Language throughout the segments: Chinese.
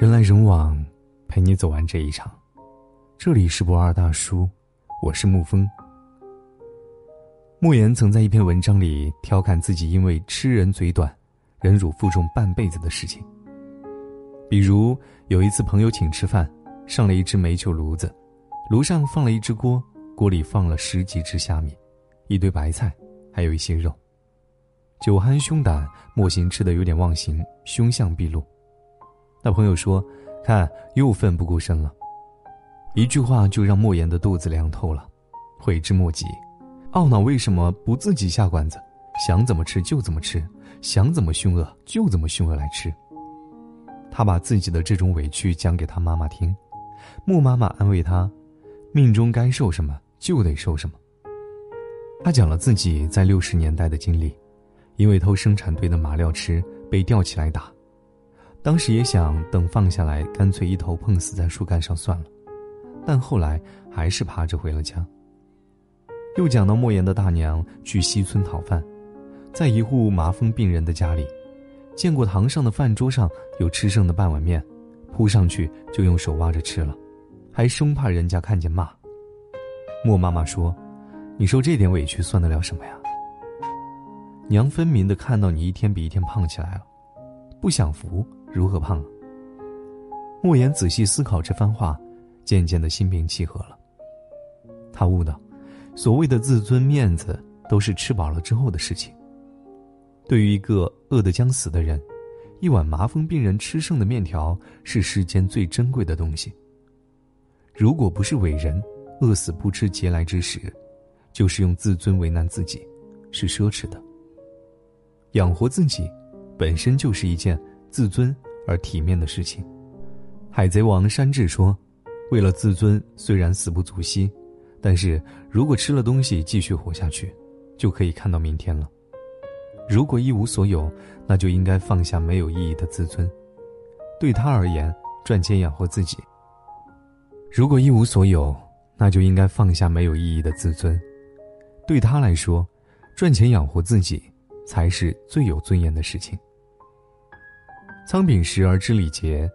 人来人往，陪你走完这一场。这里是不二大叔，我是沐风。莫言曾在一篇文章里调侃自己因为吃人嘴短，忍辱负重半辈子的事情。比如有一次朋友请吃饭，上了一只煤球炉子，炉上放了一只锅，锅里放了十几只虾米，一堆白菜，还有一些肉。酒酣胸胆，莫行吃的有点忘形，凶相毕露。小朋友说：“看，又奋不顾身了。”一句话就让莫言的肚子凉透了，悔之莫及，懊恼为什么不自己下馆子，想怎么吃就怎么吃，想怎么凶恶就怎么凶恶来吃。他把自己的这种委屈讲给他妈妈听，莫妈妈安慰他：“命中该受什么就得受什么。”他讲了自己在六十年代的经历，因为偷生产队的马料吃被吊起来打。当时也想等放下来，干脆一头碰死在树干上算了，但后来还是爬着回了家。又讲到莫言的大娘去西村讨饭，在一户麻风病人的家里，见过堂上的饭桌上有吃剩的半碗面，扑上去就用手挖着吃了，还生怕人家看见骂。莫妈妈说：“你受这点委屈算得了什么呀？娘分明的看到你一天比一天胖起来了，不享福。”如何胖？莫言仔细思考这番话，渐渐的心平气和了。他悟到，所谓的自尊、面子，都是吃饱了之后的事情。对于一个饿得将死的人，一碗麻风病人吃剩的面条是世间最珍贵的东西。如果不是伟人，饿死不吃嗟来之食，就是用自尊为难自己，是奢侈的。养活自己，本身就是一件。自尊而体面的事情，海贼王山治说：“为了自尊，虽然死不足惜，但是如果吃了东西继续活下去，就可以看到明天了。如果一无所有，那就应该放下没有意义的自尊。对他而言，赚钱养活自己。如果一无所有，那就应该放下没有意义的自尊。对他来说，赚钱养活自己才是最有尊严的事情。”仓廪实而知礼节，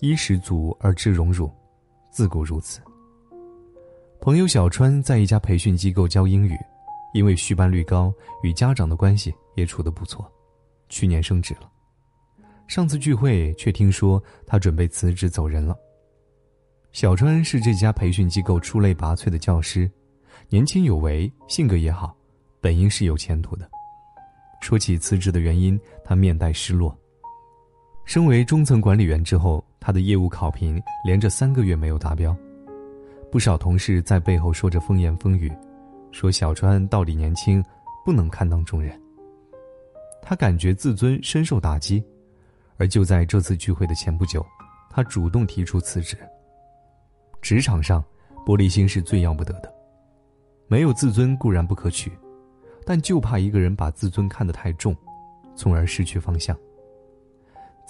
衣食足而知荣辱，自古如此。朋友小川在一家培训机构教英语，因为续班率高，与家长的关系也处得不错，去年升职了。上次聚会却听说他准备辞职走人了。小川是这家培训机构出类拔萃的教师，年轻有为，性格也好，本应是有前途的。说起辞职的原因，他面带失落。身为中层管理员之后，他的业务考评连着三个月没有达标，不少同事在背后说着风言风语，说小川道理年轻，不能堪当重任。他感觉自尊深受打击，而就在这次聚会的前不久，他主动提出辞职。职场上，玻璃心是最要不得的，没有自尊固然不可取，但就怕一个人把自尊看得太重，从而失去方向。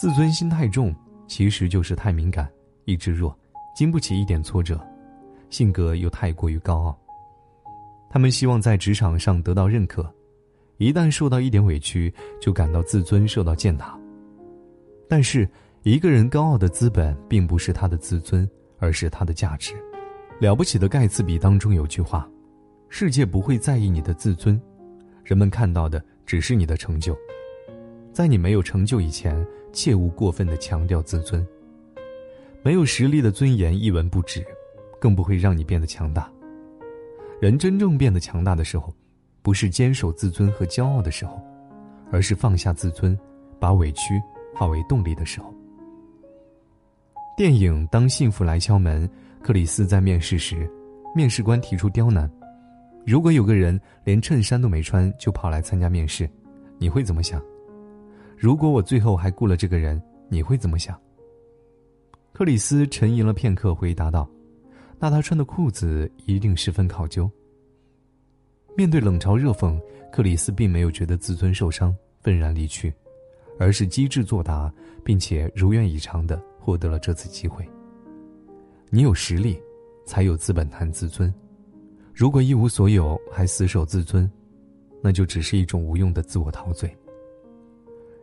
自尊心太重，其实就是太敏感、意志弱，经不起一点挫折，性格又太过于高傲。他们希望在职场上得到认可，一旦受到一点委屈，就感到自尊受到践踏。但是，一个人高傲的资本并不是他的自尊，而是他的价值。了不起的盖茨比当中有句话：“世界不会在意你的自尊，人们看到的只是你的成就。”在你没有成就以前，切勿过分的强调自尊。没有实力的尊严一文不值，更不会让你变得强大。人真正变得强大的时候，不是坚守自尊和骄傲的时候，而是放下自尊，把委屈化为动力的时候。电影《当幸福来敲门》，克里斯在面试时，面试官提出刁难：如果有个人连衬衫都没穿就跑来参加面试，你会怎么想？如果我最后还雇了这个人，你会怎么想？克里斯沉吟了片刻，回答道：“那他穿的裤子一定十分考究。”面对冷嘲热讽，克里斯并没有觉得自尊受伤，愤然离去，而是机智作答，并且如愿以偿的获得了这次机会。你有实力，才有资本谈自尊。如果一无所有还死守自尊，那就只是一种无用的自我陶醉。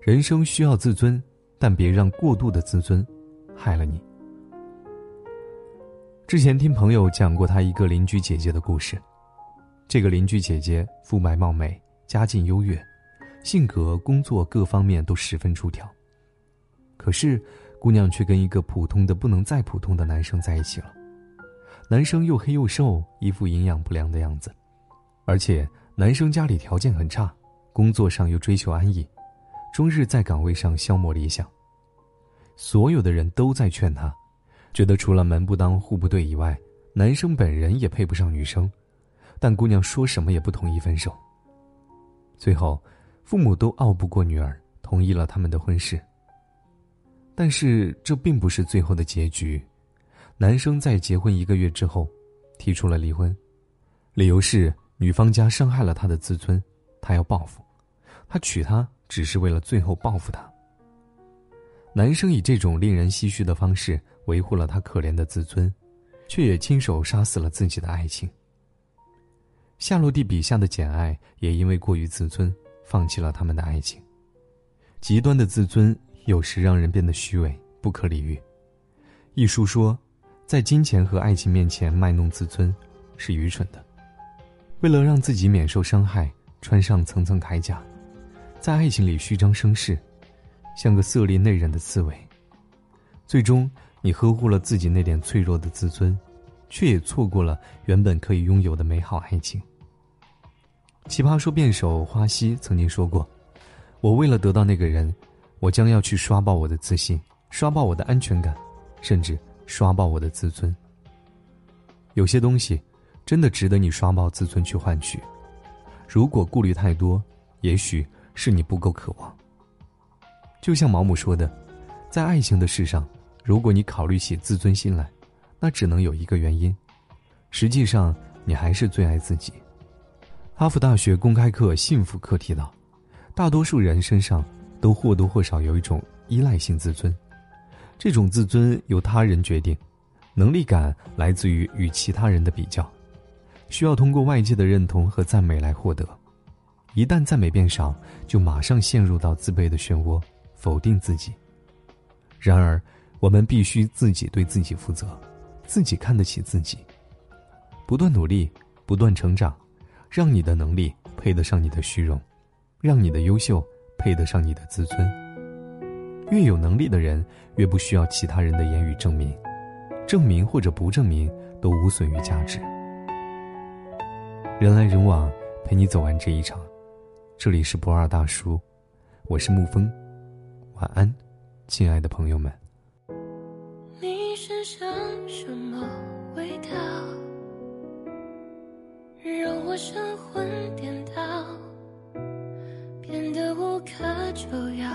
人生需要自尊，但别让过度的自尊害了你。之前听朋友讲过他一个邻居姐姐的故事，这个邻居姐姐肤白貌美，家境优越，性格、工作各方面都十分出挑。可是，姑娘却跟一个普通的不能再普通的男生在一起了。男生又黑又瘦，一副营养不良的样子，而且男生家里条件很差，工作上又追求安逸，终日在岗位上消磨理想。所有的人都在劝他，觉得除了门不当户不对以外，男生本人也配不上女生，但姑娘说什么也不同意分手。最后，父母都拗不过女儿，同意了他们的婚事。但是这并不是最后的结局。男生在结婚一个月之后，提出了离婚，理由是女方家伤害了他的自尊，他要报复，他娶她只是为了最后报复她。男生以这种令人唏嘘的方式维护了他可怜的自尊，却也亲手杀死了自己的爱情。夏洛蒂笔下的简爱也因为过于自尊，放弃了他们的爱情。极端的自尊有时让人变得虚伪，不可理喻。一书说。在金钱和爱情面前卖弄自尊，是愚蠢的。为了让自己免受伤害，穿上层层铠甲，在爱情里虚张声势，像个色厉内荏的刺猬。最终，你呵护了自己那点脆弱的自尊，却也错过了原本可以拥有的美好爱情。奇葩说辩手花溪曾经说过：“我为了得到那个人，我将要去刷爆我的自信，刷爆我的安全感，甚至……”刷爆我的自尊。有些东西，真的值得你刷爆自尊去换取。如果顾虑太多，也许是你不够渴望。就像毛姆说的，在爱情的事上，如果你考虑起自尊心来，那只能有一个原因：实际上你还是最爱自己。哈佛大学公开课幸福课提到，大多数人身上都或多或少有一种依赖性自尊。这种自尊由他人决定，能力感来自于与其他人的比较，需要通过外界的认同和赞美来获得。一旦赞美变少，就马上陷入到自卑的漩涡，否定自己。然而，我们必须自己对自己负责，自己看得起自己，不断努力，不断成长，让你的能力配得上你的虚荣，让你的优秀配得上你的自尊。越有能力的人，越不需要其他人的言语证明，证明或者不证明都无损于价值。人来人往，陪你走完这一场。这里是不二大叔，我是沐风，晚安，亲爱的朋友们。你身上什么味道，让我神魂颠倒，变得无可救药。